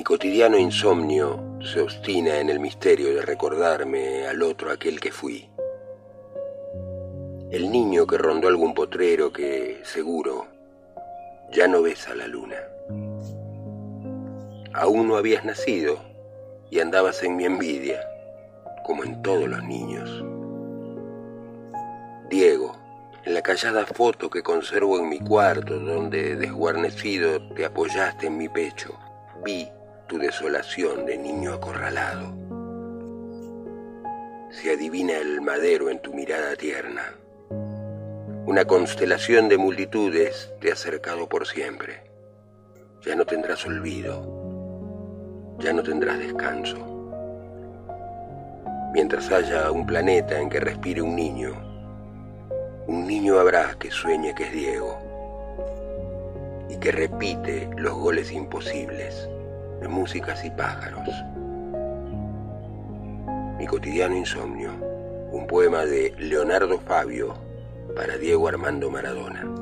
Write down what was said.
cotidiano insomnio se obstina en el misterio de recordarme al otro aquel que fui. El niño que rondó algún potrero que, seguro, ya no besa la luna. Aún no habías nacido y andabas en mi envidia, como en todos los niños. Diego, en la callada foto que conservo en mi cuarto, donde desguarnecido te apoyaste en mi pecho, vi tu desolación de niño acorralado. Se adivina el madero en tu mirada tierna. Una constelación de multitudes te ha cercado por siempre. Ya no tendrás olvido, ya no tendrás descanso. Mientras haya un planeta en que respire un niño, un niño habrá que sueñe que es Diego y que repite los goles imposibles músicas y pájaros. Mi cotidiano insomnio, un poema de Leonardo Fabio para Diego Armando Maradona.